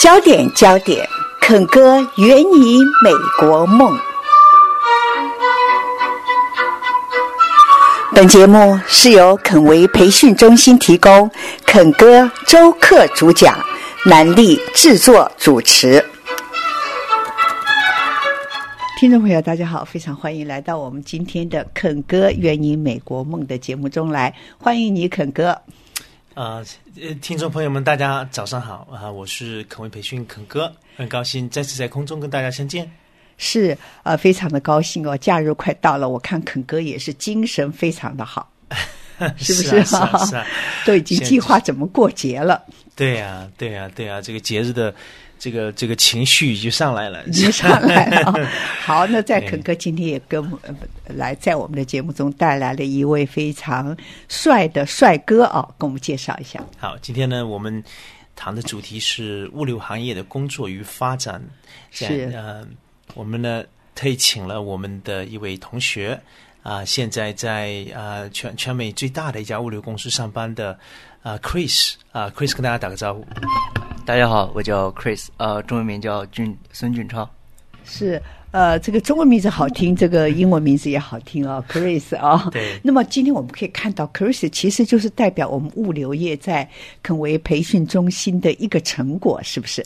焦点焦点，肯哥圆你美国梦。本节目是由肯维培训中心提供，肯哥周课主讲，南丽制作主持。听众朋友，大家好，非常欢迎来到我们今天的肯哥圆你美国梦的节目中来，欢迎你，肯哥。啊，呃，听众朋友们，大家早上好啊！我是肯威培训肯哥，很高兴再次在空中跟大家相见。是呃，非常的高兴哦，假日快到了，我看肯哥也是精神非常的好，是不是？是啊，是啊，都已经计划怎么过节了。对呀，对呀，对呀，这个节日的这个这个情绪就上来了，已经上来了。好，那在肯哥今天也跟来在我们的节目中带来了一位非常帅的帅哥啊，跟我们介绍一下。好，今天呢，我们谈的主题是物流行业的工作与发展。是呃，我们呢特意请了我们的一位同学啊，现在在啊全全美最大的一家物流公司上班的啊 Chris 啊 Chris 跟大家打个招呼。大家好，我叫 Chris，呃，中文名叫俊孙俊超。是呃，这个中文名字好听，这个英文名字也好听啊，Chris 啊。对。那么今天我们可以看到，Chris 其实就是代表我们物流业在肯维培训中心的一个成果，是不是？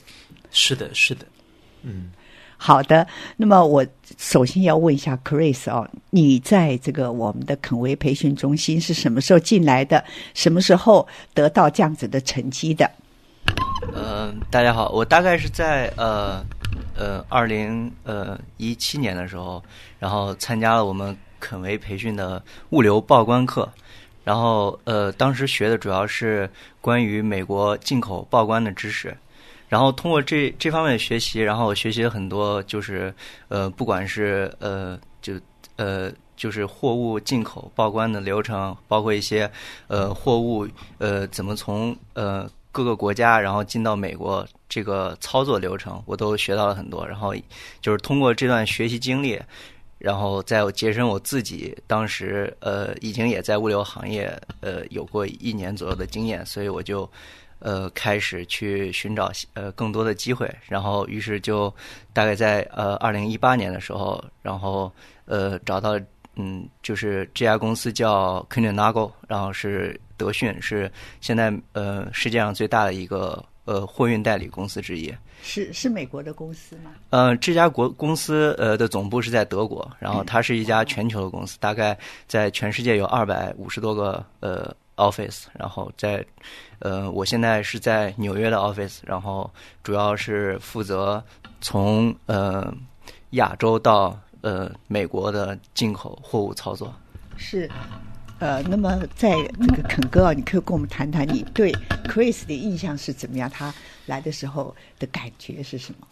是的，是的。嗯。好的，那么我首先要问一下 Chris 哦，你在这个我们的肯维培训中心是什么时候进来的？什么时候得到这样子的成绩的？呃，大家好，我大概是在呃呃二零呃一七年的时候，然后参加了我们肯维培训的物流报关课，然后呃当时学的主要是关于美国进口报关的知识，然后通过这这方面的学习，然后我学习了很多，就是呃不管是呃就呃就是货物进口报关的流程，包括一些呃货物呃怎么从呃。各个国家，然后进到美国这个操作流程，我都学到了很多。然后就是通过这段学习经历，然后再节省我自己当时呃已经也在物流行业呃有过一年左右的经验，所以我就呃开始去寻找呃更多的机会。然后于是就大概在呃二零一八年的时候，然后呃找到嗯就是这家公司叫 k i n n a g o 然后是。德讯是现在呃世界上最大的一个呃货运代理公司之一，是是美国的公司吗？呃，这家国公司呃的总部是在德国，然后它是一家全球的公司，大概在全世界有二百五十多个呃 office，然后在呃我现在是在纽约的 office，然后主要是负责从呃亚洲到呃美国的进口货物操作。是。呃，那么在这个肯哥啊，你可以跟我们谈谈你对 Chris 的印象是怎么样？他来的时候的感觉是什么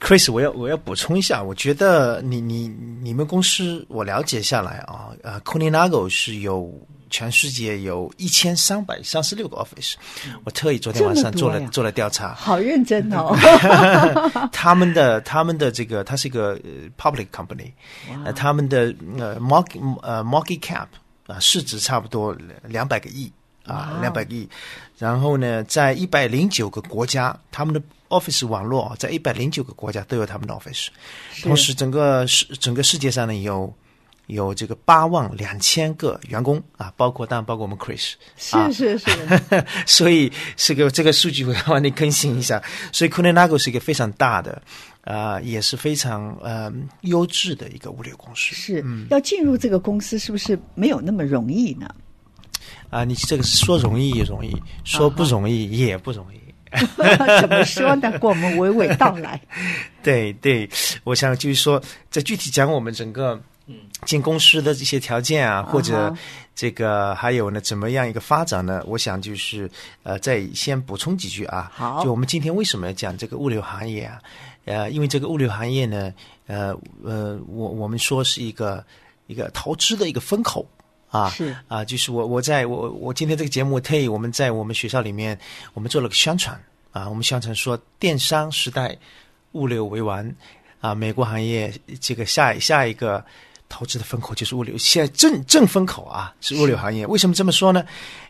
？Chris，我要我要补充一下，我觉得你你你们公司我了解下来啊，呃 c o n i n a g o 是有全世界有一千三百三十六个 office，我特意昨天晚上做了做了调查，好认真哦。他们的他们的这个，它是一个 public company，呃，他们的呃 market 呃 market cap。啊，市值差不多两百个亿啊，两百个亿。然后呢，在一百零九个国家，他们的 office 网络在一百零九个国家都有他们的 office。同时，整个世整个世界上呢，有有这个八万两千个员工啊，包括当然包括我们 Chris。是是是。所以是个这个数据我要帮你更新一下。所以 k u n i n a g o 是一个非常大的。啊，也是非常呃优质的一个物流公司。是要进入这个公司，是不是没有那么容易呢？啊，你这个说容易也容易，说不容易也不容易。怎么说呢？给我们娓娓道来。对对，我想就是说，在具体讲我们整个进公司的这些条件啊，或者这个还有呢，怎么样一个发展呢？我想就是呃，再先补充几句啊。好，就我们今天为什么要讲这个物流行业啊？呃，因为这个物流行业呢，呃呃，我我们说是一个一个投资的一个风口啊，是啊，就是我我在我我今天这个节目特意我们在我们学校里面，我们做了个宣传啊，我们宣传说电商时代物流为王啊，美国行业这个下下一个投资的风口就是物流，现在正正风口啊，是物流行业。为什么这么说呢？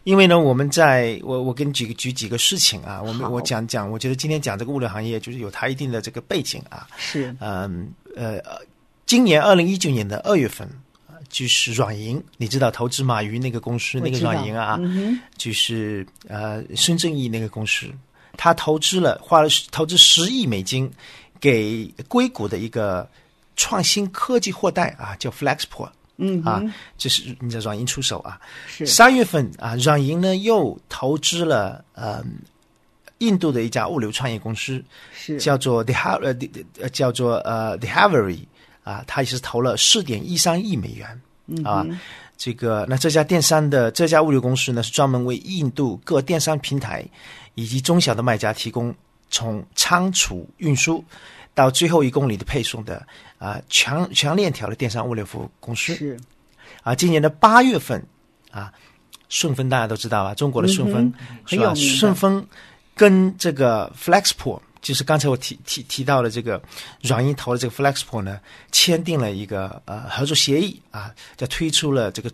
因为呢，我们在我我给你举个举几个事情啊，我们我讲讲，我觉得今天讲这个物流行业，就是有它一定的这个背景啊。是嗯呃，呃今年二零一九年的二月份，呃就是软银，你知道投资马云那个公司那个软银啊，嗯就是呃孙正义那个公司，他投资了花了投资十亿美金给硅谷的一个创新科技货代啊，叫 Flexport 嗯啊哼，这是你的软银出手啊。是。三月份啊，软银呢又投资了呃印度的一家物流创业公司，是。叫做 The Ha 呃呃叫做呃 The Havery 啊，它也是投了四点一三亿美元。嗯啊。这个那这家电商的这家物流公司呢，是专门为印度各电商平台以及中小的卖家提供从仓储运输到最后一公里的配送的啊全全链条的电商物流服务公司。是啊，今年的八月份啊，顺丰大家都知道啊？中国的顺丰、嗯是吧？顺丰跟这个 Flexport，就是刚才我提提提到的这个软银投的这个 Flexport 呢，签订了一个呃合作协议啊，就推出了这个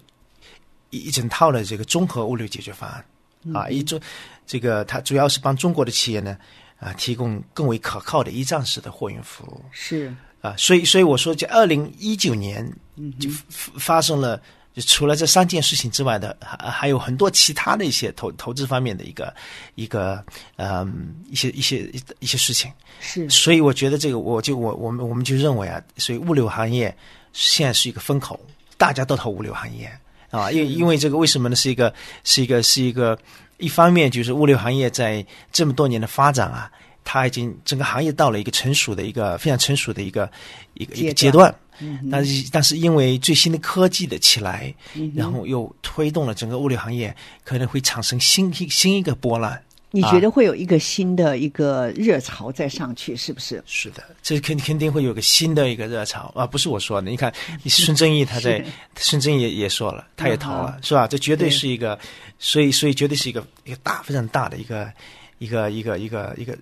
一一整套的这个综合物流解决方案啊，一中这个它主要是帮中国的企业呢啊提供更为可靠的一站式的货运服务。是啊，所以所以我说，在二零一九年就发发生了，就除了这三件事情之外的，还还有很多其他的一些投投资方面的一个一个嗯一些一些一些事情。是所以我觉得这个，我就我我们我们就认为啊，所以物流行业现在是一个风口，大家都投物流行业啊，因为因为这个为什么呢？是一个是一个是一个一方面就是物流行业在这么多年的发展啊，它已经整个行业到了一个成熟的一个非常成熟的一个一个一个阶阶段段。但是但是因为最新的科技的起来，然后又推动了整个物流行业可能会产生新一新一个波澜。你觉得会有一个新的一个热潮再上去，是不是？是的，这肯肯定会有个新的一个热潮啊！不是我说的，你看，你孙正义他在孙正义也也说了，他也逃了嗯，是吧？这绝对对是一个，所以所以绝对是一个一个大非常大的一个一个一个一个一个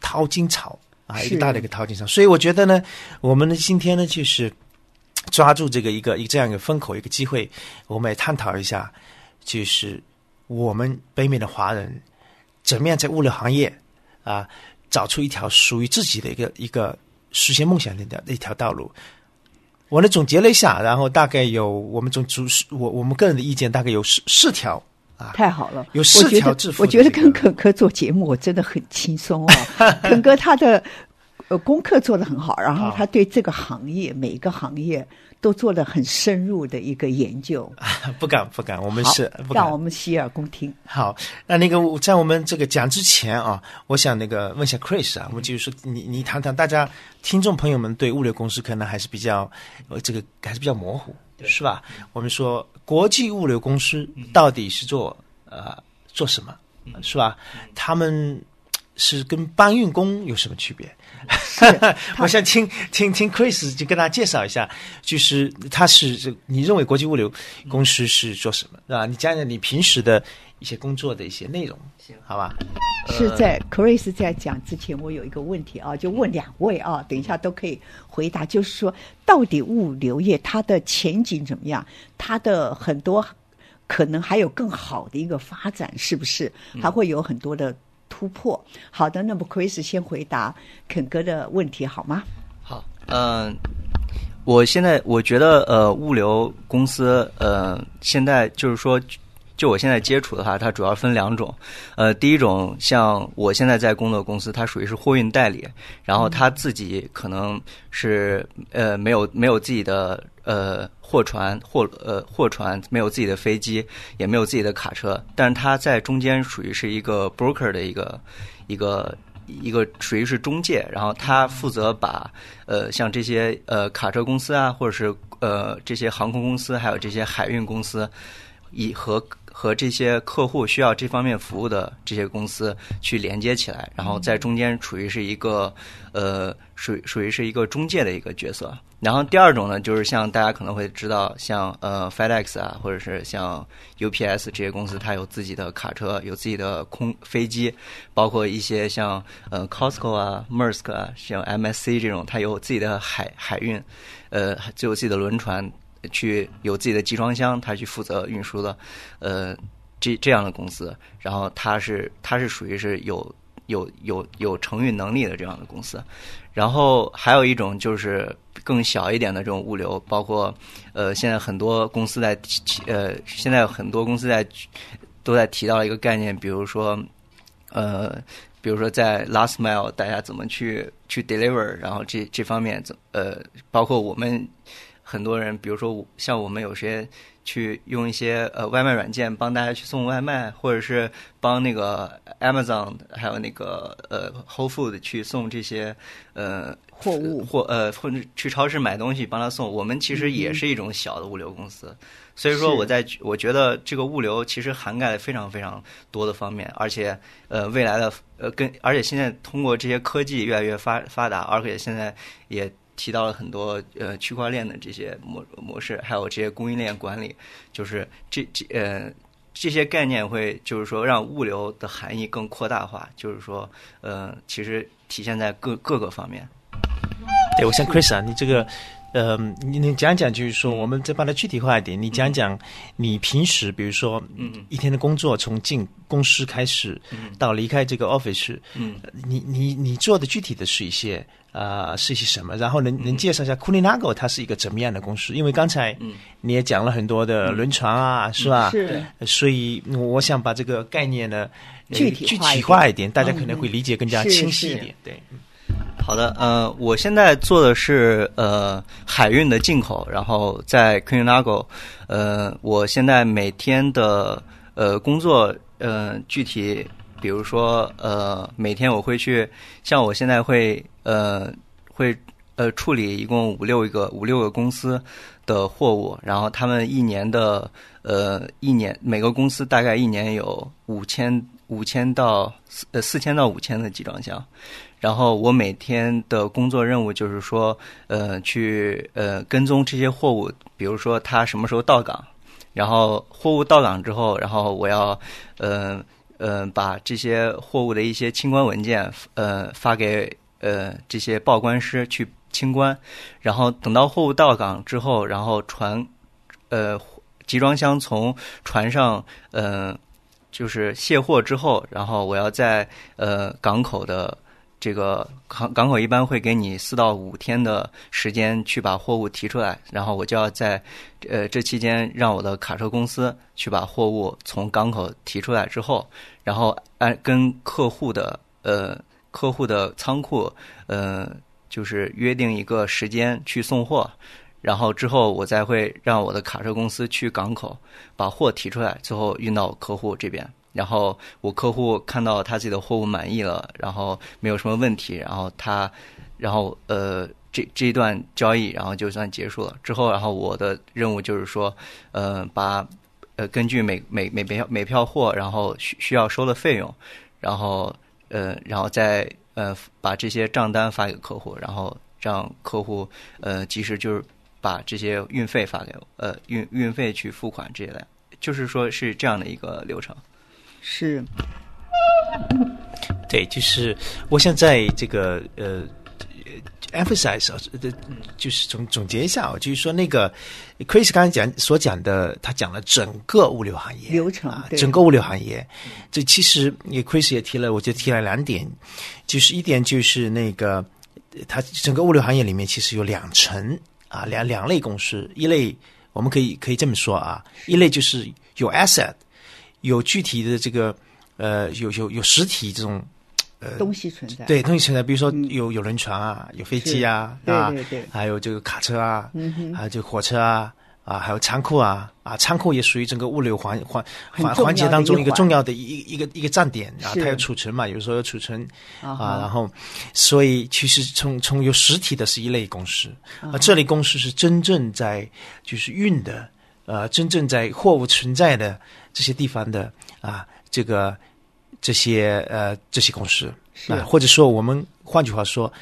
淘金潮啊，一个大的一个淘金潮。所以我觉得呢，我们呢今天呢就是抓住这个一个一个这样一个风口一个机会，我们也探讨一下，就是我们北美的华人怎么样在物流行业啊找出一条属于自己的一个一个实现梦想的一条道路。我呢总结了一下，然后大概有我们总主我我们个人的意见大概有四四条啊，太好了，有四条致富我觉得跟肯哥做节目，我真的很轻松哦。肯哥他的呃功课做得很好，然后他对这个行业每一个行业都做了很深入的一个研究。不敢不敢，我们是不敢让我。们洗耳恭听。好，那那个在我们这个讲之前啊，我想那个问一下 Chris 啊，我们就是说你你谈谈，大家听众朋友们对物流公司可能还是比较呃这个还是比较模糊，是吧？我们说国际物流公司到底是做呃做什么，是吧？他们是跟搬运工有什么区别？我想听听听 Chris 就跟大家介绍一下，就是他是这你认为国际物流公司是做什么，是吧？你讲讲你平时的一些工作的一些内容，行，好吧？是在 Chris 在讲之前，我有一个问题啊，就问两位啊，等一下都可以回答。就是说，到底物流业它的前景怎么样？它的很多可能还有更好的一个发展，是不是？还会有很多的突破。好的，那么 Chris 先回答肯哥的问题好吗？好，嗯、我现在我觉得呃，物流公司呃，现在就是说，就我现在接触的话，它主要分两种。呃，第一种像我现在在工作的公司，它属于是货运代理，然后他自己可能是呃没有没有自己的呃货船货呃货船，没有自己的飞机，也没有自己的卡车，但是他在中间属于是一个 broker 的一个一个。一个属于是中介，然后他负责把呃像这些呃卡车公司啊，或者是呃这些航空公司，还有这些海运公司，以和和这些客户需要这方面服务的这些公司去连接起来，然后在中间处于是一个呃属属于是一个中介的一个角色。然后第二种呢，就是像大家可能会知道，像呃 FedEx 啊，或者是像 UPS 这些公司，它有自己的卡车，有自己的空飞机，包括一些像呃 Costco 啊、Mersk 啊，像 MSC 这种，它有自己的海海运，呃，就有自己的轮船。去有自己的集装箱，他去负责运输的，呃，这这样的公司，然后它是它是属于是有有有有承运能力的这样的公司，然后还有一种就是更小一点的这种物流，包括呃现在很多公司在提呃现在很多公司在都在提到一个概念，比如说呃。比如说，在 last mile，大家怎么去去 deliver，然后这这方面怎呃，包括我们很多人，比如说像我们有些去用一些呃外卖软件帮大家去送外卖，或者是帮那个 Amazon 还有那个呃 Whole Food 去送这些呃货物。或呃或者去超市买东西帮他送，我们其实也是一种小的物流公司。所以说，我在我觉得这个物流其实涵盖了非常非常多的方面，而且呃，未来的呃，跟而且现在通过这些科技越来越发发达，而且现在也提到了很多呃区块链的这些模模式，还有这些供应链管理，就是这这呃这些概念会就是说让物流的含义更扩大化，就是说呃，其实体现在各各个方面。对，我像 Chris 啊，你这个。呃，你你讲讲，就是说，我们再把它具体化一点。你讲讲你平时，比如说，嗯，一天的工作，从进公司开始，嗯，到离开这个 office，嗯，你你你做的具体的是一些啊，是一些什么？然后能能介绍一下 c o o l i n a g o 它是一个怎么样的公司？因为刚才你也讲了很多的轮船啊，是吧？是。所以我想把这个概念呢具体具体化一点，大家可能会理解更加清晰一点。对。好的，呃，我现在做的是呃海运的进口，然后在 q u e e n l a g o 呃，我现在每天的呃工作，呃，具体比如说呃，每天我会去，像我现在会呃会呃处理一共五六个五六个公司的货物，然后他们一年的呃一年每个公司大概一年有五千五千到四呃四千到五千的集装箱。然后我每天的工作任务就是说，呃，去呃跟踪这些货物，比如说它什么时候到港，然后货物到港之后，然后我要，呃呃把这些货物的一些清关文件，呃发给呃这些报关师去清关，然后等到货物到港之后，然后船，呃集装箱从船上，呃就是卸货之后，然后我要在呃港口的。这个港港口一般会给你四到五天的时间去把货物提出来，然后我就要在呃这期间让我的卡车公司去把货物从港口提出来之后，然后按跟客户的呃客户的仓库呃就是约定一个时间去送货，然后之后我再会让我的卡车公司去港口把货提出来，最后运到客户这边。然后我客户看到他自己的货物满意了，然后没有什么问题，然后他，然后呃，这这一段交易然后就算结束了。之后，然后我的任务就是说，呃，把呃根据每每每票每票货，然后需需要收的费用，然后呃，然后再呃把这些账单发给客户，然后让客户呃及时就是把这些运费发给我，呃运运费去付款这些的，就是说是这样的一个流程。是，对，就是我想在这个呃，emphasize 啊，就是总总结一下啊，就是说那个 Chris 刚才讲所讲的，他讲了整个物流行业流程啊，整个物流行业。这其实也 Chris 也提了，我就提了两点，就是一点就是那个，它整个物流行业里面其实有两层啊，两两类公司，一类我们可以可以这么说啊，一类就是有 asset。有具体的这个，呃，有有有实体这种，呃，东西存在，对东西存在，比如说有有轮船啊，有飞机啊，啊，对对对，还有这个卡车啊，嗯哼，还有这个火车啊，啊，还有仓库啊，啊，仓库也属于整个物流环环环环节当中一个重要的一一个一个站点啊，它要储存嘛，有时候要储存啊，然后，所以其实从从有实体的是一类公司，啊，这类公司是真正在就是运的，呃，真正在货物存在的。这些地方的啊，这个这些呃这些公司啊，或者说我们换句话说，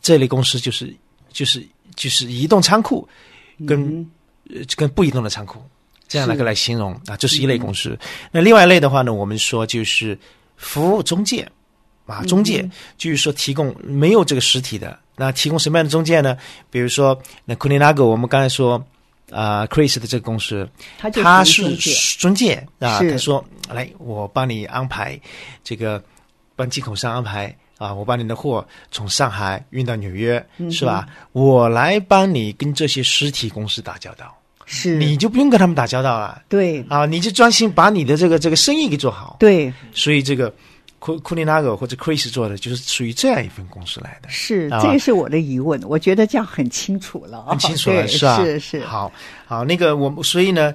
这类公司就是就是就是移动仓库跟跟不移动的仓库这样来个来形容啊，这是一类公司。那另外一类的话呢，我们说就是服务中介啊，中介就是说提供没有这个实体的，那提供什么样的中介呢？比如说那库里拉格，我们刚才说啊，Chris 的这个公司，他是中介。啊，他说来，我帮你安排这个，帮进口商安排啊，我把你的货从上海运到纽约，嗯是吧？我来帮你跟这些实体公司打交道，是你就不用跟他们打交道了对啊，你就专心把你的这个这个生意给做好。对所以这个库库里纳格或者 Chris 做的就是属于这样一份公司来的。是，啊这也是我的疑问。我觉得这样很清楚了啊，很清楚了，是吧？是是，好，好，那个我们所以呢，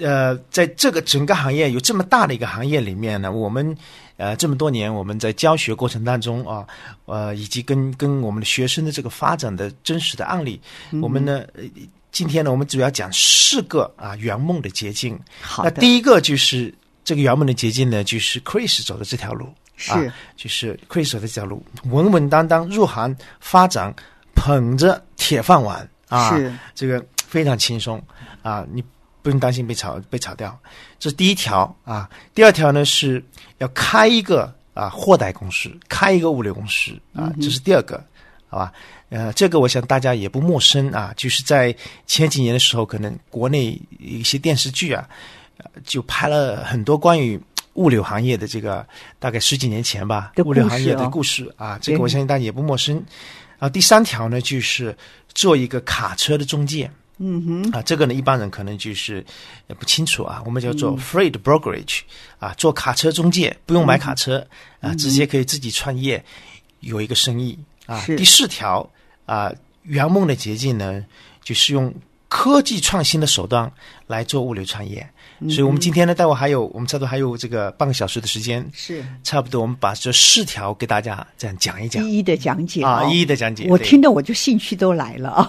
呃，在这个整个行业有这么大的一个行业里面呢，我们呃这么多年我们在教学过程当中啊，呃，以及跟跟我们的学生的这个发展的真实的案例，嗯我们呢。呃今天呢，我们主要讲四个啊圆梦的捷径。好，那第一个就是这个圆梦的捷径呢，就是 Chris 走的这条路。是、啊，就是 Chris 走的这条路，稳稳当当入行发展，捧着铁饭碗啊，是这个非常轻松啊，你不用担心被炒被炒掉。这是第一条啊，第二条呢是要开一个啊货代公司，开一个物流公司啊，这是第二个，好吧？呃，这个我想大家也不陌生啊，就是在前几年的时候，可能国内一些电视剧啊，呃就拍了很多关于物流行业的这个，大概十几年前吧的，物流行业的故事啊，这个我相信大家也不陌生。啊，第三条呢，就是做一个卡车的中介。嗯哼，啊，这个呢，一般人可能就是也不清楚啊。我们叫做嗯 freight brokerage 啊，做卡车中介，不用买卡车嗯啊，直接可以自己创业，有一个生意啊。第四条啊，圆梦的捷径呢，就是用科技创新的手段来做物流创业。嗯所以我们今天呢，待会还有我们差不多还有这个半个小时的时间，是差不多我们把这四条给大家这样讲一讲一一的讲解啊，哦一一的讲解。我听得我就兴趣都来了啊，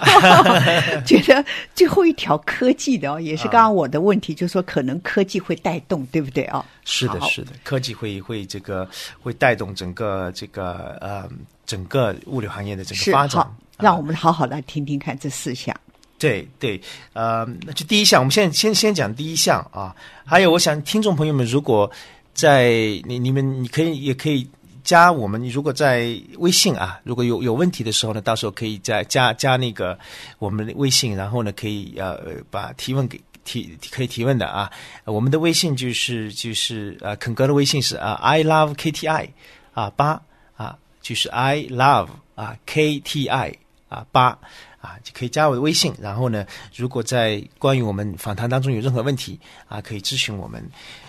觉得最后一条科技的哦，也是刚刚我的问题，就是说可能科技会带动，对不对啊？是的，是的，科技会会这个会带动整个这个呃整个物流行业的整个发展好。，让啊我们好好来听听看这四项。对对，呃，那就第一项，我们现在先先讲第一项啊。还有，我想听众朋友们，如果在你你们你可以也可以加我们，如果在微信啊，如果有有问题的时候呢，到时候可以再加加那个我们的微信，然后呢可以呃把提问给。提可以提问的啊，我们的微信就是就是呃肯哥的微信是啊 I love KTI 啊八啊就是 I love 啊 KTI 啊八啊，就可以加我的微信。然后呢，如果在关于我们访谈当中有任何问题啊，可以咨询我们。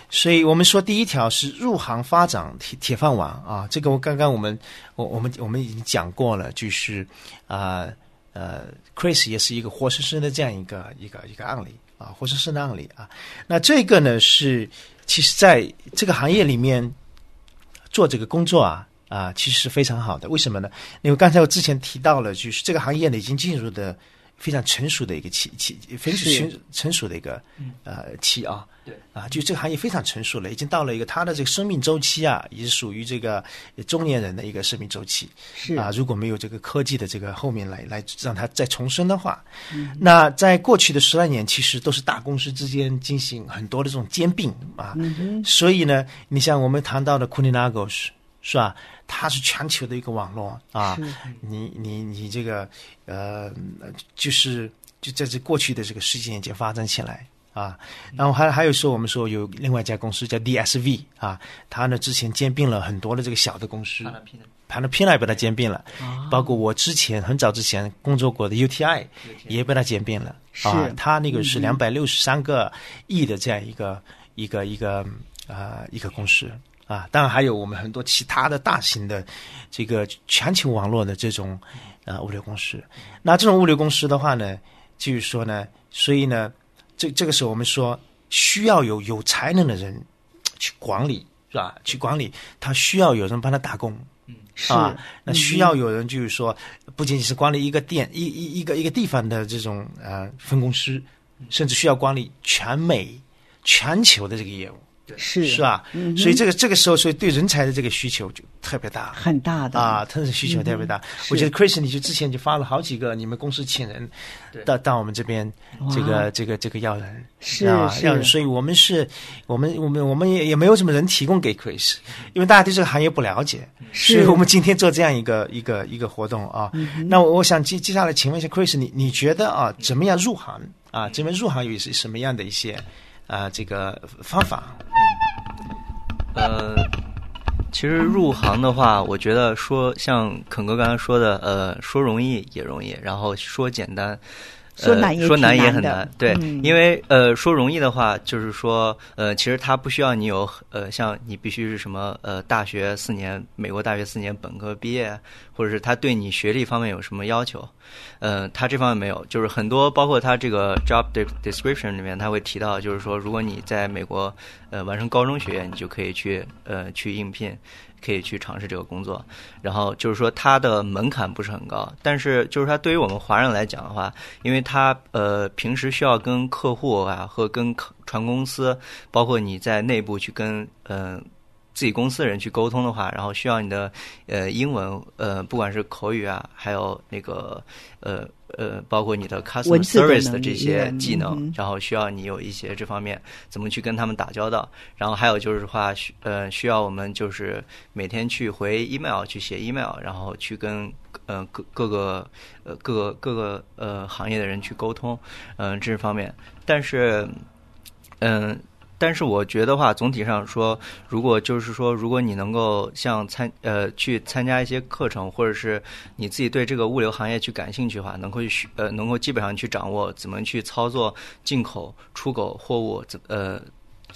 所以我们说第一条是入行发展铁铁饭碗啊，这个我刚刚我们我我们我们已经讲过了，就是啊呃 Chris 也是一个活生生的这样一个一个一个案例啊，活生生的案例啊。那这个呢是其实在这个行业里面做这个工作啊。啊，其实是非常好的。为什么呢？因为刚才我之前提到了，就是这个行业呢已经进入的非常成熟的一个期期，非常成成熟的一个呃期啊。对啊，就这个行业非常成熟了，已经到了一个它的这个生命周期啊，也是属于这个中年人的一个生命周期。是啊，如果没有这个科技的这个后面来来让它再重生的话，那在过去的十来年，其实都是大公司之间进行很多的这种兼并啊。所以呢，你像我们谈到的 Kuninagos 是吧？它是全球的一个网络啊。你你你这个呃，就是就在这过去的这个十几年间发展起来。啊，然后还还有说，我们说有另外一家公司叫 DSV 啊，它呢之前兼并了很多的这个小的公司，盘了拼来被它兼并了，包括我之前很早之前工作过的 UTI 也被它兼并了啊是，它那个是两百六十三个亿的这样一个一个一个啊一个公司啊，当然还有我们很多其他的大型的这个全球网络的这种呃物流公司。那这种物流公司的话呢，就是说呢，所以呢，这这个时候我们说需要有有才能的人去管理，是吧？去管理，他需要有人帮他打工。是啊，那需要有人，就是说，不仅仅是管理一个店、一一一个一个地方的这种呃分公司，甚至需要管理全美、全球的这个业务是。是吧？嗯所以这个这个时候，所以对人才的这个需求就特别大。很大的。啊，它的需求特别大。是我觉得 Chris，你就之前就发了好几个，你们公司请人对。到到我们这边，这个这个这个要人是啊，要人，所以我们是，我们我们我们也也没有什么人提供给 Chris，因为大家对这个行业不了解，所以我们今天做这样一个一个一个活动啊。那我我想接接下来请问一下 Chris，你你觉得啊，怎么样入行？啊？这边入行有是什么样的一些啊这个方法？呃，其实入行的话，我觉得说像肯哥刚才说的，呃，说容易也容易，然后说简单。说难也呃、说难也很难，对，嗯因为呃说容易的话，就是说呃其实它不需要你有呃像你必须是什么呃大学四年美国大学四年本科毕业，或者是他对你学历方面有什么要求，呃他这方面没有，就是很多包括他这个 job description 里面他会提到，就是说如果你在美国呃完成高中学业，你就可以去呃去应聘。可以去尝试这个工作，然后就是说它的门槛不是很高，但是就是他对于我们华人来讲的话，因为他呃平时需要跟客户啊和跟船公司，包括你在内部去跟呃自己公司的人去沟通的话，然后需要你的呃英文呃不管是口语啊，还有那个呃呃包括你的 customer service 的这些技嗯能，哼然后需要你有一些这方面怎么去跟他们打交道，然后还有就是话需呃需要我们就是每天去回 email 去写 email，然后去跟呃各各个呃各个各个呃行业的人去沟通，嗯、这方面，但是嗯。但是我觉得话，总体上说，如果就是说，如果你能够像参呃去参加一些课程，或者是你自己对这个物流行业去感兴趣的话，能够去学呃能够基本上去掌握怎么去操作进口、出口货物，怎呃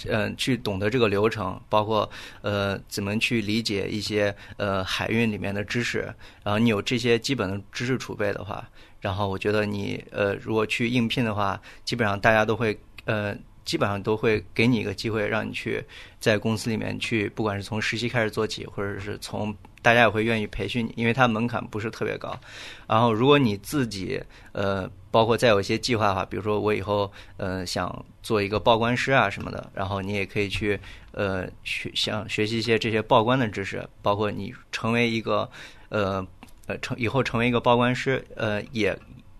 呃去懂得这个流程，包括呃怎么去理解一些呃海运里面的知识，然后你有这些基本的知识储备的话，然后我觉得你呃如果去应聘的话，基本上大家都会呃。基本上都会给你一个机会，让你去在公司里面去，不管是从实习开始做起，或者是从大家也会愿意培训你，因为它门槛不是特别高。然后，如果你自己呃，包括再有一些计划的话，比如说我以后呃想做一个报关师啊什么的，然后你也可以去呃学想学习一些这些报关的知识，包括你成为一个呃呃成以后成为一个报关师，呃也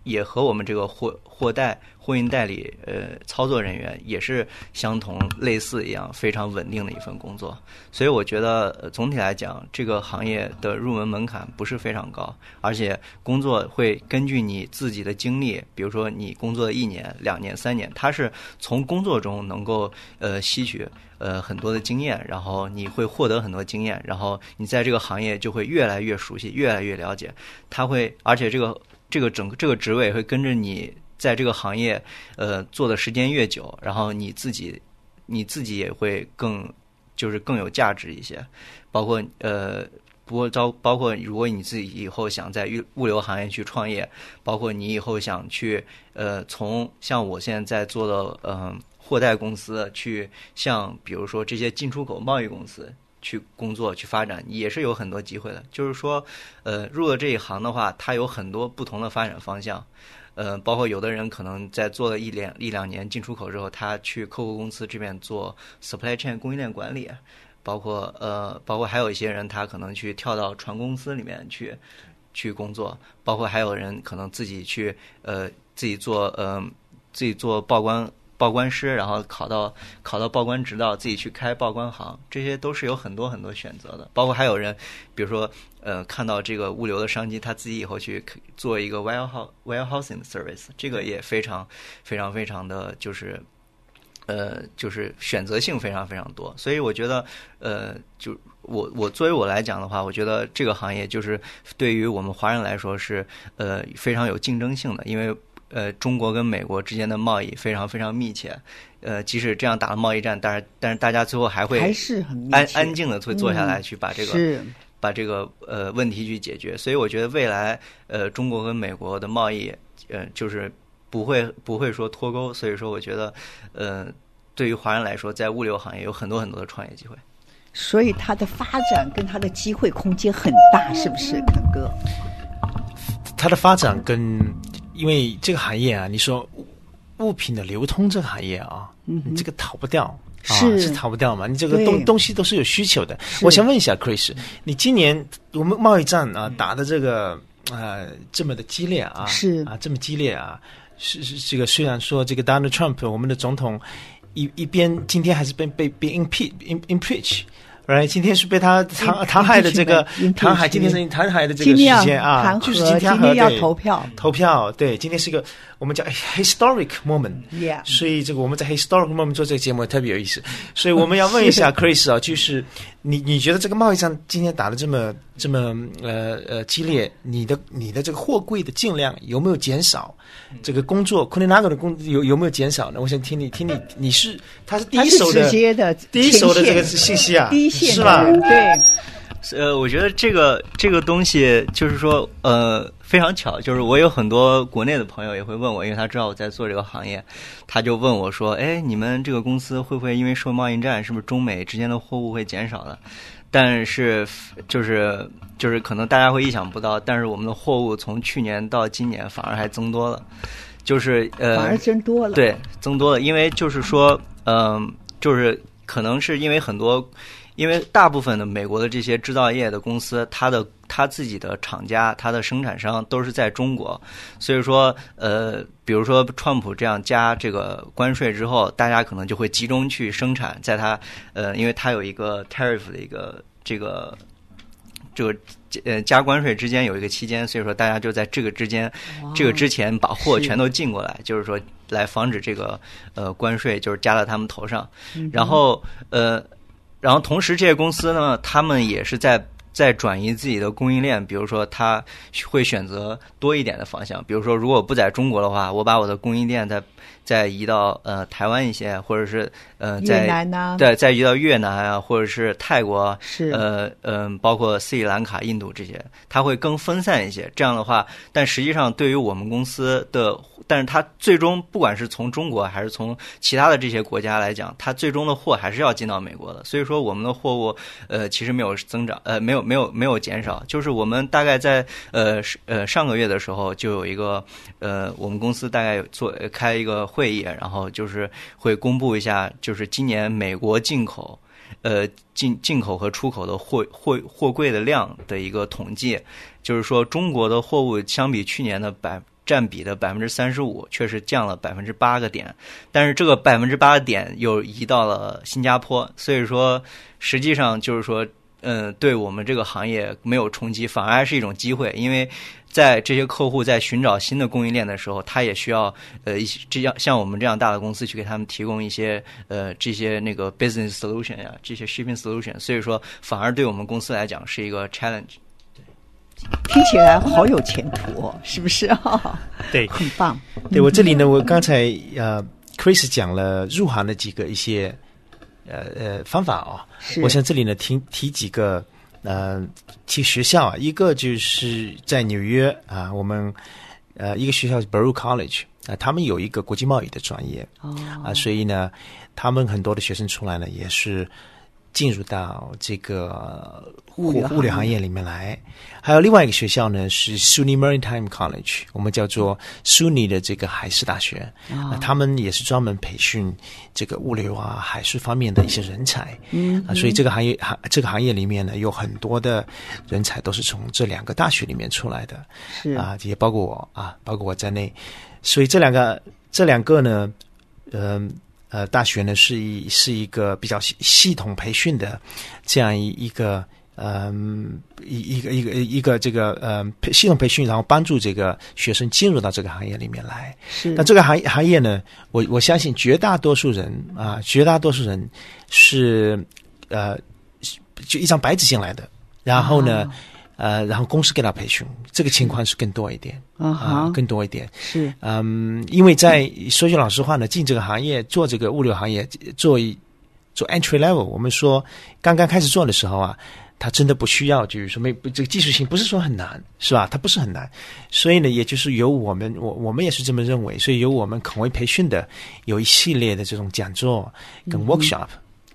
也和我们这个货货代货运代理呃操作人员也是相同类似一样非常稳定的一份工作，所以我觉得、总体来讲，这个行业的入门门槛不是非常高，而且工作会根据你自己的经历，比如说你工作一年、两年、三年，它是从工作中能够呃吸取呃很多的经验，然后你会获得很多经验，然后你在这个行业就会越来越熟悉，越来越了解，它会而且这个这个整个这个职位会跟着你在这个行业呃做的时间越久，然后你自己你自己也会更就是更有价值一些，包括呃。不过招包括如果你自己以后想在物物流行业去创业，包括你以后想去呃从像我现在在做的嗯、呃、货代公司去像比如说这些进出口贸易公司去工作去发展，也是有很多机会的。就是说呃入了这一行的话，它有很多不同的发展方向。呃，包括有的人可能在做了一两一两年进出口之后，他去客户公司这边做 supply chain 供应链管理，包括呃，包括还有一些人他可能去跳到船公司里面去去工作，包括还有人可能自己去呃自己做呃自己做报关报关师，然后考到考到报关执照，自己去开报关行，这些都是有很多很多选择的。包括还有人，比如说呃看到这个物流的商机，他自己以后去做一个 warehouse warehousing service，这个也非常非常非常的就是。呃，就是选择性非常非常多，所以我觉得，呃，就我我作为我来讲的话，我觉得这个行业就是对于我们华人来说是呃非常有竞争性的，因为呃中国跟美国之间的贸易非常非常密切，呃即使这样打了贸易战，但是但是大家最后还会还是很安安静的会坐下来嗯去把这个、是把这个呃问题去解决，所以我觉得未来呃中国跟美国的贸易呃就是不会不会说脱钩，所以说我觉得呃对于华人来说，在物流行业有很多很多的创业机会。所以它的发展跟它的机会空间很大，是不是，肯哥？它的发展跟因为这个行业啊，你说物物品的流通这个行业啊，嗯哼这个逃不掉。是是逃不掉嘛。你这个东东西都是有需求的。我想问一下 Chris，你今年我们贸易战啊打的这个呃这么的激烈啊，是啊这么激烈啊，是是这个虽然说这个 Donald Trump 我们的总统一一边今天还是被被被 impeach impeach。right，今天是被他唐唐海的这个弹劾，今天是唐海的这个时间啊，就是今天今天要投票。投票，对，今天是一个我们叫 historic moment，Yeah 所以这个我们在 historic moment 做这个节目特别有意思，所以我们要问一下 Chris 啊，就是你你觉得这个贸易战今天打的这么这么呃呃激烈，你的你的这个货柜的进量有没有减少？这个工作 k u n i n a g o 的工有有没有减少呢？我想听你听你你是他是第一手的直接的第一手的这个信息啊，第一线是吧？对，呃，我觉得这个这个东西就是说，呃，非常巧，就是我有很多国内的朋友也会问我，因为他知道我在做这个行业，他就问我说：“哎，你们这个公司会不会因为受贸易战，是不是中美之间的货物会减少呢？”但是就是就是可能大家会意想不到，但是我们的货物从去年到今年反而还增多了，就是呃，反而增多了。对，增多了，因为就是说，嗯、就是可能是因为很多，因为大部分的美国的这些制造业的公司，它的它自己的厂家、它的生产商都是在中国，所以说，呃，比如说川普这样加这个关税之后，大家可能就会集中去生产，在它呃，因为它有一个 tariff 的一个这个。这个呃加关税之间有一个期间，所以说大家就在这个之间，这个之前把货全都进过来，就是说来防止这个呃关税就是加到他们头上。嗯然后呃，然后同时这些公司呢，他们也是在在转移自己的供应链，比如说他会选择多一点的方向，比如说如果不在中国的话，我把我的供应链再再移到呃台湾一些，或者是呃在越南呐，对再移到越南啊，或者是泰国啊，是。呃嗯、包括斯里兰卡、印度这些，它会更分散一些。这样的话，但实际上对于我们公司的，但是它最终不管是从中国还是从其他的这些国家来讲，它最终的货还是要进到美国的。所以说，我们的货物呃其实没有增长，呃没有没有没有减少，就是我们大概在呃呃上个月的时候就有一个呃我们公司大概做开一个会议，然后就是会公布一下，就是今年美国进口。呃，进进口和出口的货货货柜的量的一个统计，就是说中国的货物相比去年的百占比的百分之三十五，确实降了百分之八个点，但是这个百分之八个点又移到了新加坡，所以说实际上就是说，嗯，对我们这个行业没有冲击，反而是一种机会，因为在这些客户在寻找新的供应链的时候，他也需要呃一这样像我们这样大的公司去给他们提供一些呃这些那个 business solution 呀、这些 shipping solution，所以说反而对我们公司来讲是一个 challenge。听起来好有前途哦，是不是啊？对很棒。对我这里呢，我刚才呃，Chris 讲了入行的几个一些呃呃方法哦，是我想这里呢提提几个呃提学校啊，一个就是在纽约啊，我们呃一个学校是 Baruch College 啊，他们有一个国际贸易的专业哦，啊，所以呢，他们很多的学生出来呢也是。进入到这个物物流行业。里面来，还有另外一个学校呢是 SUNY Maritime College，我们叫做 SUNY 的这个海事大学，啊，他们也是专门培训这个物流啊、海事方面的一些人才，嗯啊，所以这个行业行这个行业里面呢，有很多的人才都是从这两个大学里面出来的，是。啊，也包括我啊，包括我在内，所以这两个这两个呢，嗯呃大学呢是一是一个比较系系统培训的这样一一个。嗯，一一个一个一个这个呃培系统培训，然后帮助这个学生进入到这个行业里面来。是那这个行业行业呢，我我相信绝大多数人啊，绝大多数人是呃就一张白纸进来的，然后呢，啊呃，然后公司给他培训，这个情况是更多一点啊哈更多一点。是嗯，因为在说句老实话呢，进这个行业做这个物流行业做一做 entry level，我们说刚刚开始做的时候啊。他真的不需要，就是说没这个技术性不是说很难，是吧？它不是很难，所以呢，也就是由我们我我们也是这么认为，所以由我们孔威培训的有一系列的这种讲座跟 workshop，、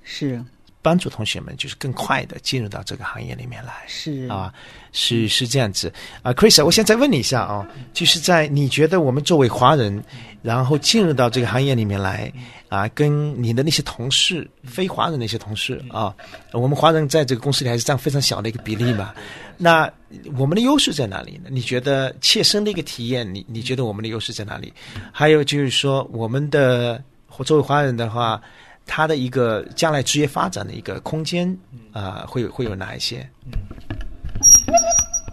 是帮助同学们就是更快的进入到这个行业里面来。是啊，是是这样子啊，Chris，我现在再问你一下啊，就是在你觉得我们作为华人，然后进入到这个行业里面来啊，跟你的那些同事，非华人那些同事啊，我们华人在这个公司里还是占非常小的一个比例嘛？那我们的优势在哪里呢？你觉得切身的一个体验，你你觉得我们的优势在哪里？还有就是说，我们的作为华人的话。他的一个将来职业发展的一个空间啊，会有会有哪一些？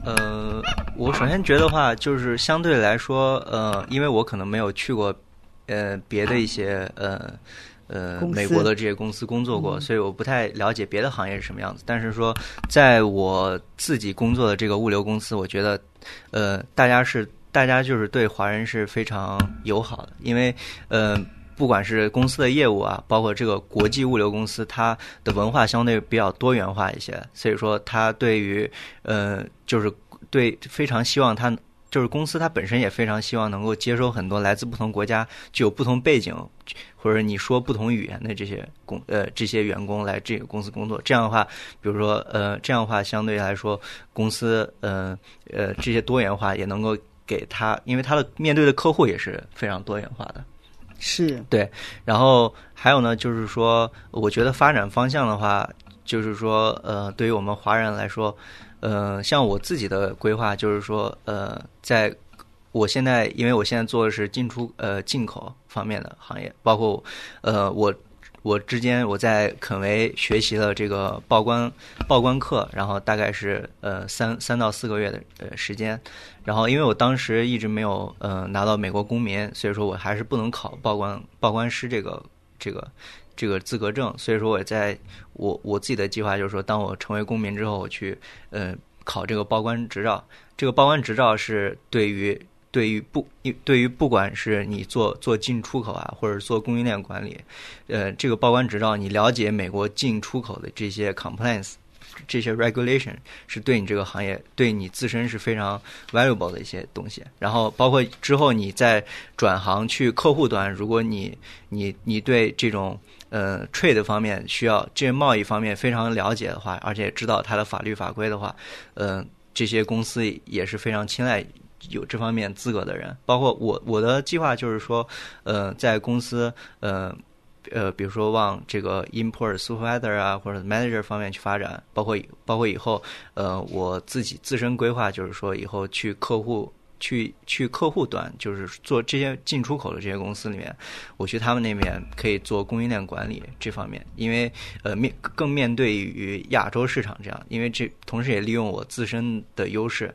呃，我首先觉得话，就是相对来说，呃，因为我可能没有去过呃别的一些呃呃美国的这些公司工作过，所以我不太了解别的行业是什么样子。但是说，在我自己工作的这个物流公司，我觉得呃，大家是大家就是对华人是非常友好的，因为呃。不管是公司的业务啊，包括这个国际物流公司，它的文化相对比较多元化一些，所以说它对于呃，就是对非常希望它就是公司它本身也非常希望能够接收很多来自不同国家、具有不同背景或者你说不同语言的这些工呃这些员工来这个公司工作。这样的话，比如说呃这样的话，相对来说公司呃呃这些多元化也能够给他，因为他的面对的客户也是非常多元化的。是对，然后还有呢，就是说，我觉得发展方向的话，就是说，呃，对于我们华人来说，呃，像我自己的规划，就是说，呃，在我现在，因为我现在做的是进出呃进口方面的行业，包括呃我。我之间我在肯维学习了这个报关报关课，然后大概是呃三三到四个月的呃时间，然后因为我当时一直没有呃拿到美国公民，所以说我还是不能考报关报关师这个这个这个资格证，所以说我在我我自己的计划就是说，当我成为公民之后，我去呃考这个报关执照，这个报关执照是对于。对于不，对于不管是你做做进出口啊，或者做供应链管理，呃，这个报关执照，你了解美国进出口的这些 compliance，这些 regulation，是对你这个行业，对你自身是非常 valuable 的一些东西。然后，包括之后你在转行去客户端，如果你你你对这种呃 trade 方面需要这贸易方面非常了解的话，而且知道它的法律法规的话，呃，这些公司也是非常青睐。有这方面资格的人，包括我，我的计划就是说，呃，在公司，呃，呃，比如说往这个 import supervisor 啊，或者 manager 方面去发展，包括包括以后，呃，我自己自身规划就是说，以后去客户去去客户端，就是做这些进出口的这些公司里面，我去他们那边可以做供应链管理这方面，因为呃面更面对于亚洲市场这样，因为这同时也利用我自身的优势。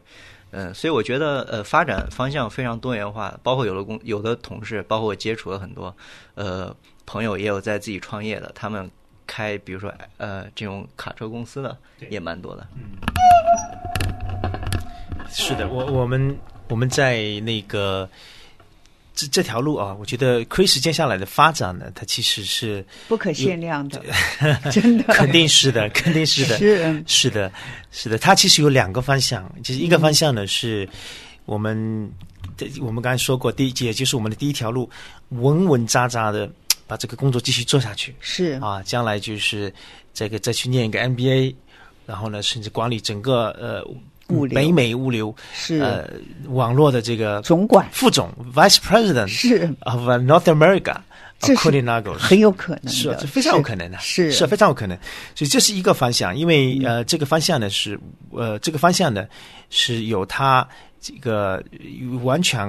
嗯，所以我觉得呃，发展方向非常多元化，包括有的工有的同事，包括我接触了很多呃朋友，也有在自己创业的，他们开比如说呃这种卡车公司的也蛮多的。嗯，是的，我我们我们在那个。这这条路啊，我觉得 Chris 接下来的发展呢，它其实是不可限量的，真的，肯定是的，肯定是的，是是的，是的。它其实有两个方向，就是一个方向呢是我们我们刚才说过，第一节就是我们的第一条路，稳稳扎扎的把这个工作继续做下去，是啊，将来就是这个再去念一个 MBA，然后呢，甚至管理整个呃。物流，北美物流是。呃网络的这个总管。副总 Vice President 是。of North America，这是很有可能是非常有可能的，是。是。非常有可能，所以这是一个方向，因为呃这个方向呢是呃这个方向呢是有它这个完全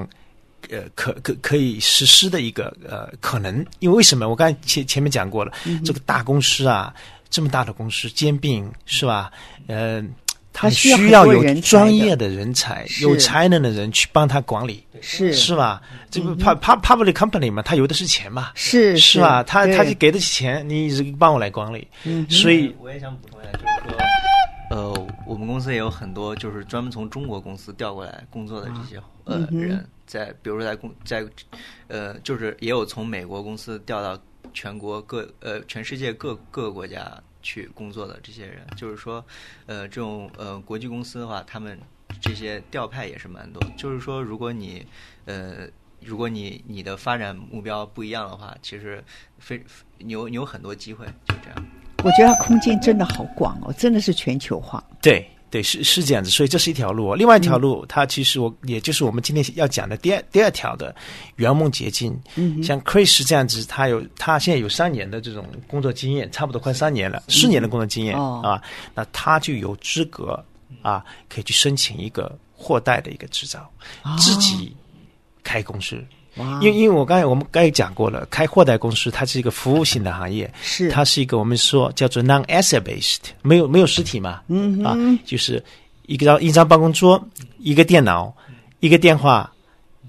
呃可可可以实施的一个呃可能，因为为什么？我刚才前前面讲过了，这个大公司啊这么大的公司兼并是吧？嗯。他需要有专业的人才，有才能的人去帮他管理，是是吧？这不 pub public company 嘛，他有的是钱嘛，是是吧？他他就给得起钱，你一直帮我来管理。所以我也想补充一下，就是说，呃，我们公司也有很多就是专门从中国公司调过来工作的这些呃人，在比如说在公在呃，就是也有从美国公司调到全国各呃全世界各各个国家。去工作的这些人，就是说，呃，这种呃国际公司的话，他们这些调派也是蛮多。就是说，如果你呃，如果你你的发展目标不一样的话，其实非你有你有很多机会，就这样。我觉得它空间真的好广哦，真的是全球化。对对，是是这样子，所以这是一条路。另外一条路，它其实我也就是我们今天要讲的第二第二条的圆梦捷径。嗯，像 Chris 这样子，他有他现在有三年的这种工作经验，差不多快三年了，四年的工作经验啊，那他就有资格啊，可以去申请一个货代的一个执照，自己开公司。因为因为我刚才我们刚才讲过了，开货代公司它是一个服务性的行业，是。它是一个我们说叫做 non-asset based，没有没有实体嘛，嗯啊，就是一张一张办公桌，一个电脑，一个电话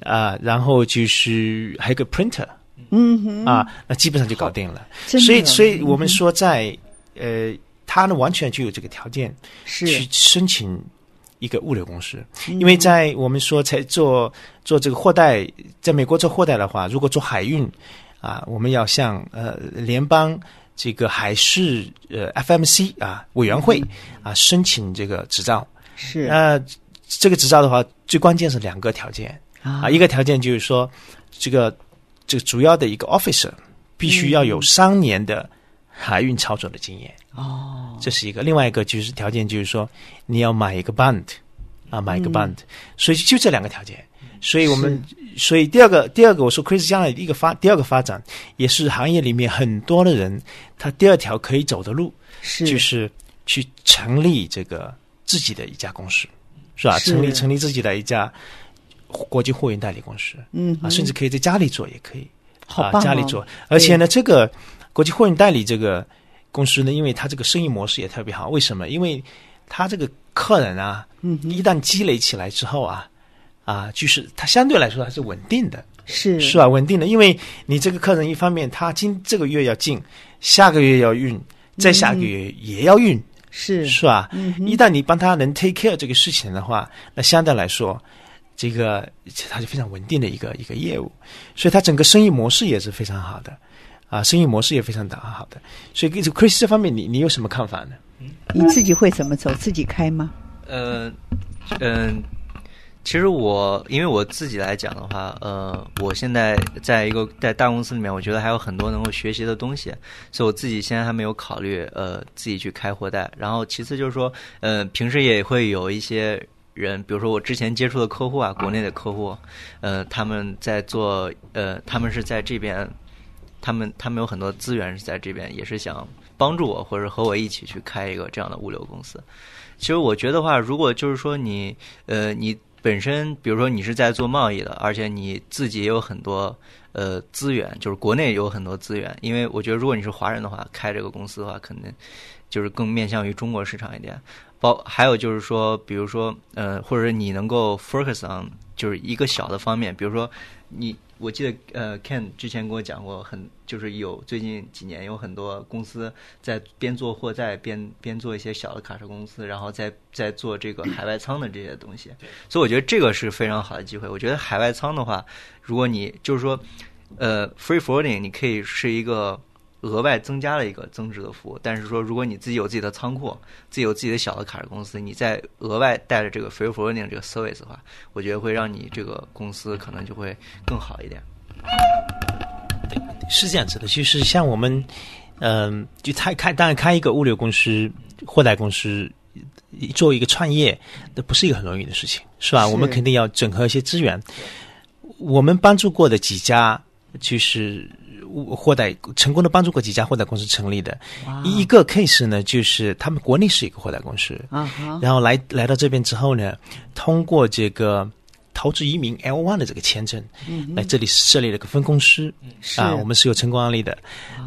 啊，然后就是还有个 printer，嗯哼。啊，那基本上就搞定了。所以所以我们说在呃，它呢完全就有这个条件是。去申请。一个物流公司，因为在我们说才做做这个货代，在美国做货代的话，如果做海运啊，我们要向呃联邦这个海事呃 FMC 啊委员会啊申请这个执照。是。那，这个执照的话，最关键是两个条件。啊，一个条件就是说，这个这个主要的一个 officer 必须要有三年的海运操作的经验。哦，这是一个。另外一个就是条件，就是说你要买一个 band 啊，买一个 band。所以就这两个条件。所以我们，所以第二个，第二个，我说 Chris 将来一个发，第二个发展也是行业里面很多的人，他第二条可以走的路是就是去成立这个自己的一家公司，是吧？成立成立自己的一家国际货运代理公司，嗯啊，甚至可以在家里做，也可以啊，家里做。而且呢，这个国际货运代理这个。公司呢，因为他这个生意模式也特别好，为什么？因为他这个客人啊，一旦积累起来之后啊，啊，就是他相对来说还是稳定的，是是吧？稳定的，因为你这个客人一方面他今这个月要进，下个月要运，再下个月也要运，是是吧？一旦你帮他能 take care 这个事情的话，那相对来说，这个它是非常稳定的一个一个业务，所以它整个生意模式也是非常好的。啊，生意模式也非常的好的，所以 Chris 这方面，你你有什么看法呢？你自己会怎么走？自己开吗？呃，嗯，其实我因为我自己来讲的话，呃，我现在在一个在大公司里面，我觉得还有很多能够学习的东西，所以我自己现在还没有考虑呃自己去开货代。然后其次就是说，呃，平时也会有一些人，比如说我之前接触的客户啊，国内的客户，呃，他们在做，呃，他们是在这边。他们他们有很多资源是在这边，也是想帮助我，或者和我一起去开一个这样的物流公司。其实我觉得话，如果就是说你呃你本身，比如说你是在做贸易的，而且你自己也有很多呃资源，就是国内有很多资源。因为我觉得，如果你是华人的话，开这个公司的话，可能就是更面向于中国市场一点。包还有就是说，比如说呃，或者你能够 focus on 就是一个小的方面，比如说你。我记得呃，Ken 之前跟我讲过，很就是有最近几年有很多公司在边做货在边边做一些小的卡车公司，然后在在做这个海外仓的这些东西。所以我觉得这个是非常好的机会。我觉得海外仓的话，如果你就是说呃，free forwarding，你可以是一个。额外增加了一个增值的服务，但是说如果你自己有自己的仓库，自己有自己的小的卡车公司，你再额外带着这个 free forwarding 这个 service 的话，我觉得会让你这个公司可能就会更好一点。对，是这样子的。其实像我们，嗯，就开开当然开一个物流公司、货代公司，做一个创业，那不是一个很容易的事情，是吧？我们肯定要整合一些资源。我们帮助过的几家，就是。货代成功的帮助过几家货代公司成立的，一个 case 呢，就是他们国内是一个货代公司，然后来来到这边之后呢，通过这个投资移民 L one 的这个签证，来这里设立了个分公司，啊，我们是有成功案例的。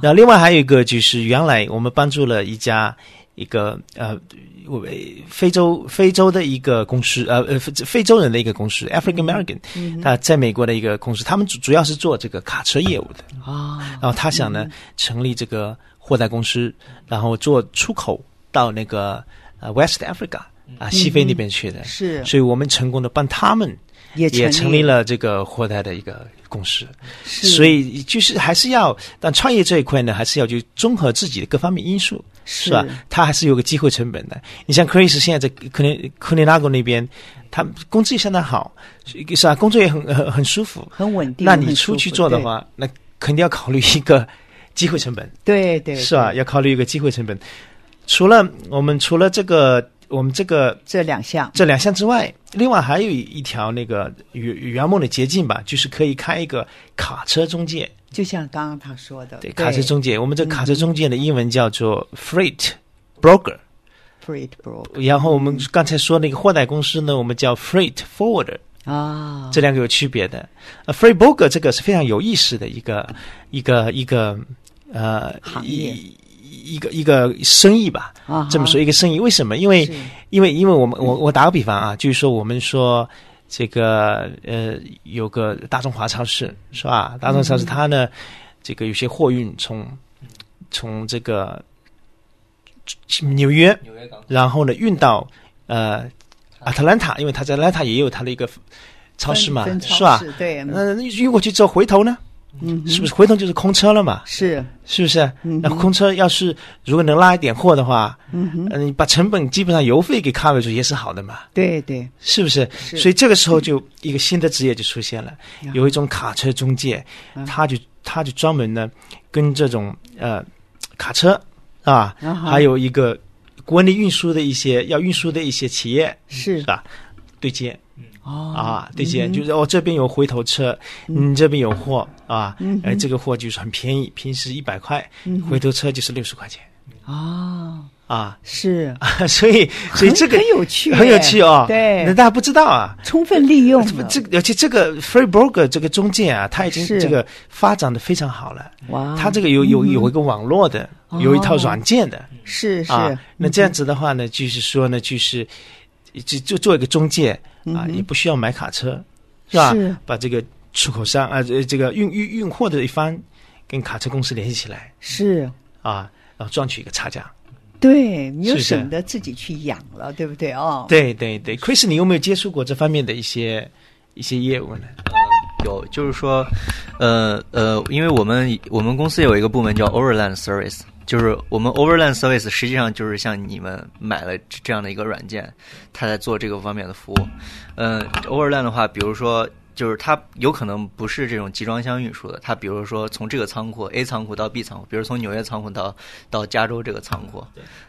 然后另外还有一个就是原来我们帮助了一家一个呃。为非洲非洲的一个公司，呃呃，非洲人的一个公司，African American，他在美国的一个公司，他们主主要是做这个卡车业务的啊。然后他想呢，成立这个货代公司，然后做出口到那个呃 West Africa 啊西非那边去的。是，所以我们成功的帮他们也也成立了这个货代的一个。公司，所以就是还是要，但创业这一块呢，还是要去综合自己的各方面因素，是吧？他还是有个机会成本的。你像 Chris 现在在科林科林拉格那边，他工资也相当好，是吧？工作也很很很舒服，很稳定。那你出去做的话，那肯定要考虑一个机会成本，对对，是吧？要考虑一个机会成本。除了我们除了这个我们这个这两项这两项之外，另外还有一条那个圆圆梦的捷径吧，就是可以开一个卡车中介。就像刚刚他说的，对，卡车中介，我们这卡车中介的英文叫做 freight broker。freight broker 然后我们刚才说那个货代公司呢，我们叫 freight forwarder。啊，这两个有区别的。呃，freight broker 这个是非常有意思的一个一个一个呃行业一一个一个生意吧。啊这么说一个生意，为什么？因为因为因为我们我我打个比方啊，就是说我们说这个呃有个大中华超市是吧？大中华超市它呢，这个有些货运从从这个纽约，纽约然后呢运到呃阿特兰塔，因为它在阿特兰塔也有它的一个超市嘛，分是吧？对，嗯那运过去之后回头呢，嗯，是不是？回头就是空车了嘛？是。是不是？嗯那空车要是如果能拉一点货的话，嗯你把成本基本上油费给 cover 住也是好的嘛，对对，是不是？是。所以这个时候就一个新的职业就出现了，有一种卡车中介，嗯。他就他就专门呢跟这种呃卡车啊，还有一个国内运输的一些要运输的一些企业是。是吧？对接哦啊，对接就是哦这边有回头车，你这边有货啊，嗯哎这个货就是很便宜，平时一百块，嗯回头车就是六十块钱。啊，啊，是。所以所以这个很有趣很有趣哦，对。那大家不知道啊。充分利用了这这个而且这个 free broker 这个中介啊，他已经是。这个发展的非常好了。哇，他这个有有有一个网络的，哦有一套软件的。是是。啊。那这样子的话呢，就是说呢，就是就就做一个中介啊，也不需要买卡车，是吧？是把这个出口商啊，这这个运运运货的一方跟卡车公司联系起来是，啊，然后赚取一个差价。对你又省得自己去养了，对不对哦？对对对，Chris，你有没有接触过这方面的一些一些业务呢？有，就是说，呃呃，因为我们我们公司有一个部门叫 Overland Service，就是我们 Overland Service 实际上就是像你们买了这这样的一个软件，它在做这个方面的服务。嗯、o v e r l a n d 的话，比如说。就是它有可能不是这种集装箱运输的，它比如说从这个仓库 A 仓库到 B 仓库，比如从纽约仓库到到加州这个仓库，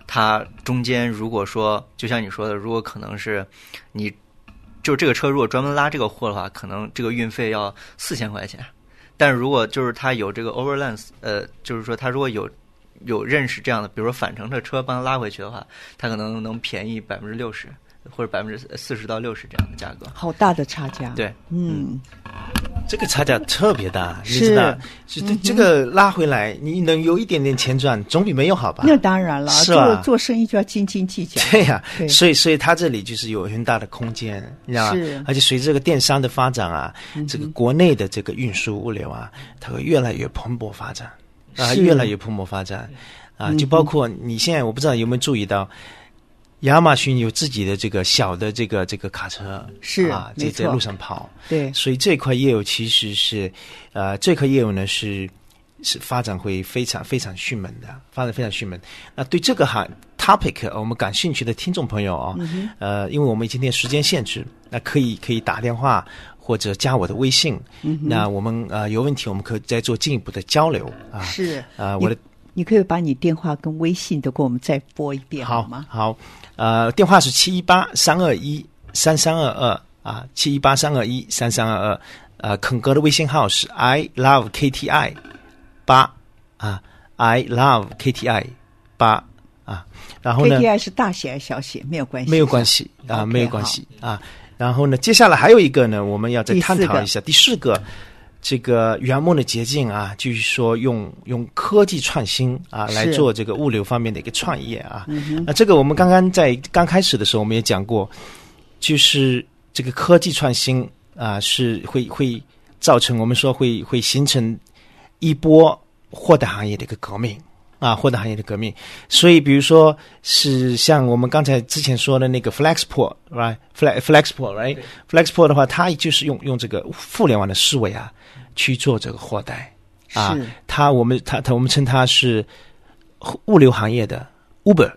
它中间如果说就像你说的，如果可能是你就这个车如果专门拉这个货的话，可能这个运费要四千块钱。但是如果就是它有这个 overland，呃，就是说它如果有有认识这样的，比如说返程的车帮他拉回去的话，他可能能便宜百分之六十或者百分之四十到六十这样的价格。好大的差价。，对，嗯，这个差价特别大，你是知道？是这这个拉回来，你能有一点点钱赚，总比没有好吧？那当然了，做是吧做生意就要斤斤计较。对呀、对所以所以他这里就是有很大的空间，你知道是吗？而且随着这个电商的发展啊，这个国内的这个运输物流啊，它会越来越蓬勃发展啊，是。越来越蓬勃发展。啊，就包括你现在我不知道有没有注意到。亚马逊有自己的这个小的这个这个卡车，是啊，在在路上跑，对，所以这块业务其实是，呃，这块业务呢是是发展会非常非常迅猛的，发展非常迅猛。那对这个行 topic 呃我们感兴趣的听众朋友啊、呃，因为我们今天时间限制，那可以可以打电话或者加我的微信，那我们呃有问题我们可以再做进一步的交流啊。是啊、你我的你可以把你电话跟微信都给我们再拨一遍好吗？好，呃，电话是七一八三二一三三二二啊，七一八三二一三三二二。呃，肯哥的微信号是 I love KTI 八啊，I love KTI 八啊，然后呢 KTI 是大写还是小写？没有关系，没有关系啊，没有关系啊。然后呢，接下来还有一个呢，我们要再探讨一下第四个。这个圆梦的捷径啊，就是说用用科技创新啊来做这个物流方面的一个创业啊。那这个我们刚刚在刚开始的时候我们也讲过，就是这个科技创新啊是会会造成我们说会会形成一波货代行业的一个革命啊，货代行业的革命。所以，比如说是像我们刚才之前说的那个 Flexport，right？Flex Flexport，right？Flexport 的话，它就是用用这个互联网的思维啊去做这个货代啊是，它我们它它我们称它是物流行业的 Uber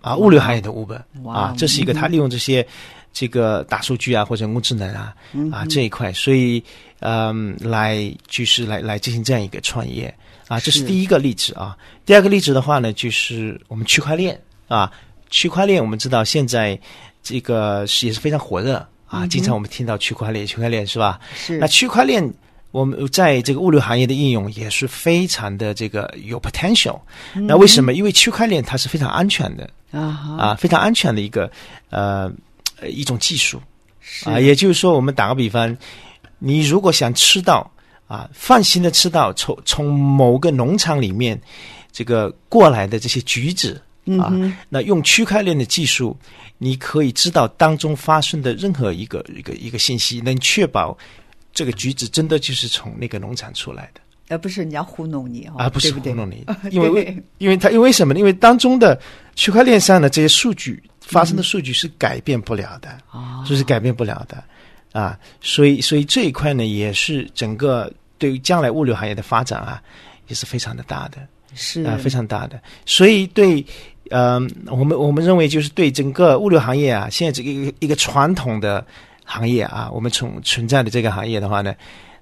啊，物流行业的 Uber 啊，这是一个它利用这些这个大数据啊或者人工智能啊啊这一块，所以嗯，来就是来来进行这样一个创业啊，这是是第一个例子啊。第二个例子的话呢，就是我们区块链啊，区块链我们知道现在这个是也是非常火热啊，经常我们听到区块链，区块链是吧？是那区块链我们在这个物流行业的应用也是非常的这个有 potential。那为什么？因为区块链它是非常安全的啊啊，非常安全的一个呃呃一种技术。是啊，也就是说，我们打个比方，你如果想吃到啊，放心的吃到从从某个农场里面这个过来的这些橘子啊，那用区块链的技术，你可以知道当中发生的任何一个一个一个信息，能确保这个橘子真的就是从那个农场出来的。而不是人家糊弄你哦，而不是糊弄你，因为对因为他因为什么呢？因为当中的区块链上的这些数据发生的数据是改变不了的，哦这是改变不了的啊。所以所以这一块呢，也是整个对于将来物流行业的发展啊，也是非常的大的是啊，非常大的。所以对。嗯，我们我们认为就是对整个物流行业啊，现在这个一个传统的行业啊，我们从存在的这个行业的话呢，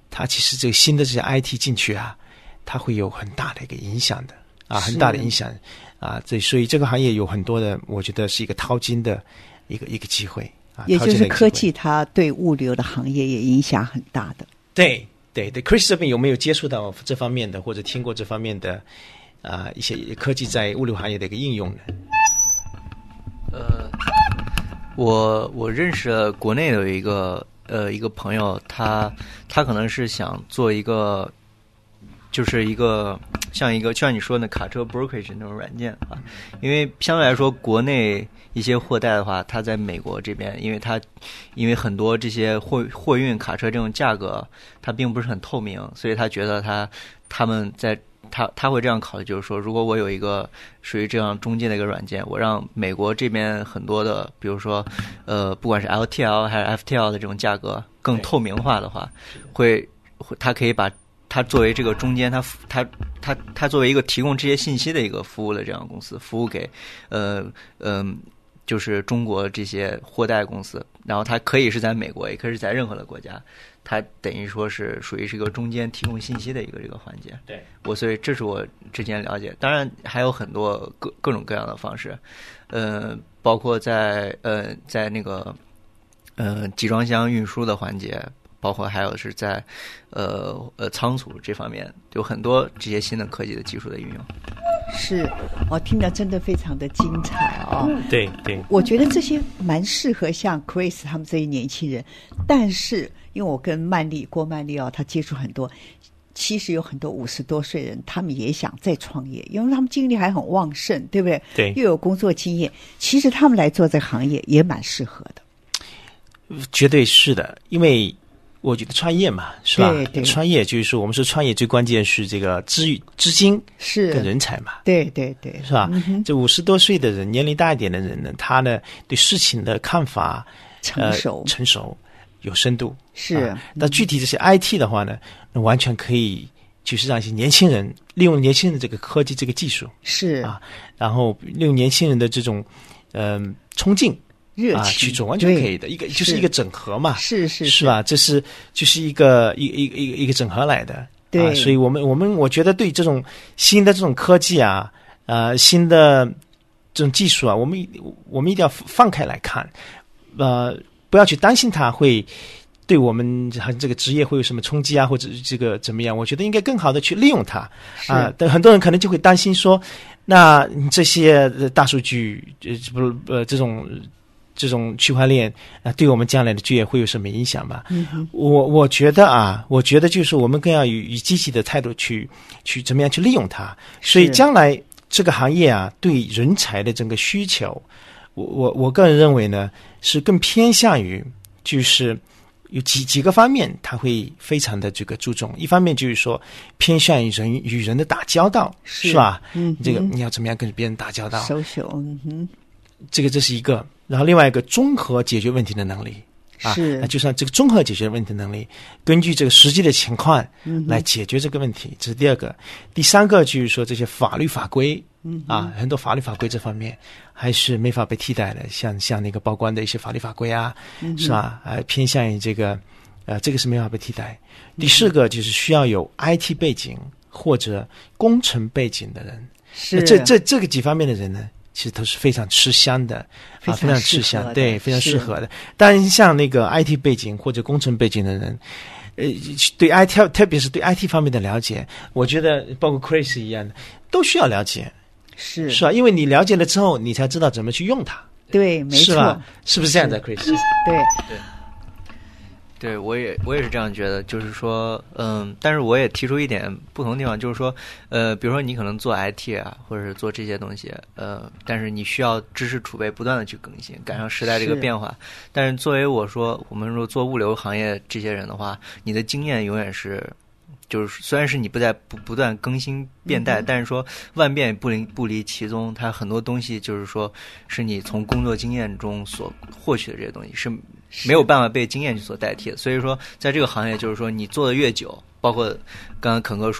它其实这个新的这些 IT 进去啊，它会有很大的一个影响的啊，很大的影响啊。这所以这个行业有很多的，我觉得是一个淘金的一个一个机会啊。也就是科技，它对物流的行业也影响很大的。对对对，Chris 这边有没有接触到这方面的，或者听过这方面的啊、一些科技在物流行业的一个应用呢？呃，我我认识了国内有一个呃一个朋友，他他可能是想做一个，就是一个像一个就像你说的卡车 brokerage 那种软件啊，因为相对来说国内一些货代的话，它在美国这边，因为它因为很多这些货货运卡车这种价格，它并不是很透明，所以他觉得他他们在他他会这样考虑，就是说，如果我有一个属于这样中介的一个软件，我让美国这边很多的，比如说，呃，不管是 LTL 还是 FTL 的这种价格更透明化的话，会会它可以把它作为这个中间，它它它它作为一个提供这些信息的一个服务的这样的公司，服务给呃嗯、就是中国这些货代公司，然后它可以是在美国，也可以是在任何的国家，它等于说是属于是一个中间提供信息的一个这个环节。对，我所以这是我之前了解，当然还有很多各各种各样的方式，呃，包括在呃在那个呃集装箱运输的环节，包括还有是在呃呃仓储这方面，有很多这些新的科技的技术的运用。是，我，听得真的非常的精彩哦。对对，我觉得这些蛮适合像 Chris 他们这些年轻人，但是因为我跟曼丽郭曼丽哦，她接触很多，其实有很多五十多岁人，他们也想再创业，因为他们精力还很旺盛，对不对？对又有工作经验，其实他们来做这个行业也蛮适合的。绝对是的，因为我觉得创业嘛，是吧？对对。创业就是说，我们说创业最关键是这个资、资金是。跟人才嘛，对对对，是吧？嗯这五十多岁的人，年龄大一点的人呢，他呢对事情的看法成熟。呃、成熟、有深度。是。啊那具体这些 IT 的话呢，那完全可以就是让一些年轻人利用年轻人的这个科技这个技术是。啊，然后利用年轻人的这种嗯、冲劲啊热情去做，完全可以的。一个就是一个整合嘛，是是是？吧？这是就是一个一一一个一个整合来的。对啊，所以我们我们我觉得对这种新的这种科技啊，呃，新的这种技术啊，我们我们一定要放开来看，呃，不要去担心它会对我们这个职业会有什么冲击啊，或者这个怎么样？我觉得应该更好的去利用它是啊。但很多人可能就会担心说，那你这些呃大数据呃不呃这种。这种区块链啊，对我们将来的就业会有什么影响吧？嗯我我觉得啊，我觉得就是我们更要以以积极的态度去去怎么样去利用它。所以将来这个行业啊，对人才的整个需求，我我我个人认为呢，是更偏向于就是有几几个方面，他会非常的这个注重。一方面就是说偏向于人与人的打交道，是是吧？嗯这个你要怎么样跟别人打交道？手手，嗯哼，这个这是一个，然后另外一个综合解决问题的能力啊，是。那就算这个综合解决问题的能力，根据这个实际的情况嗯来解决这个问题，这是第二个。第三个就是说这些法律法规，嗯啊，很多法律法规这方面还是没法被替代的，像像那个报关的一些法律法规啊，嗯是吧？呃，偏向于这个，呃，这个是没法被替代。嗯第四个就是需要有 IT 背景或者工程背景的人，是。那这这这个几方面的人呢，其实都是非常吃香的啊，非常吃香，对，非常适合的。当然，像那个 IT 背景或者工程背景的人。呃，对 IT，特别是对 IT 方面的了解，我觉得包括 Chris 一样的，都需要了解，是是吧？因为你了解了之后，你才知道怎么去用它，对，没错是，？是不是这样的，Chris？对，对，我也我也是这样觉得，就是说，嗯，但是我也提出一点不同的地方，就是说，呃，比如说你可能做 IT 啊，或者是做这些东西，呃，但是你需要知识储备不断的去更新，赶上时代这个变化。但是作为我说，我们说做物流行业这些人的话，你的经验永远是。就是虽然是你不在不不断更新变代，但是说万变不离不离其宗，它很多东西就是说是你从工作经验中所获取的这些东西是没有办法被经验去所代替。所以说，在这个行业，就是说你做的越久，包括刚刚肯哥说。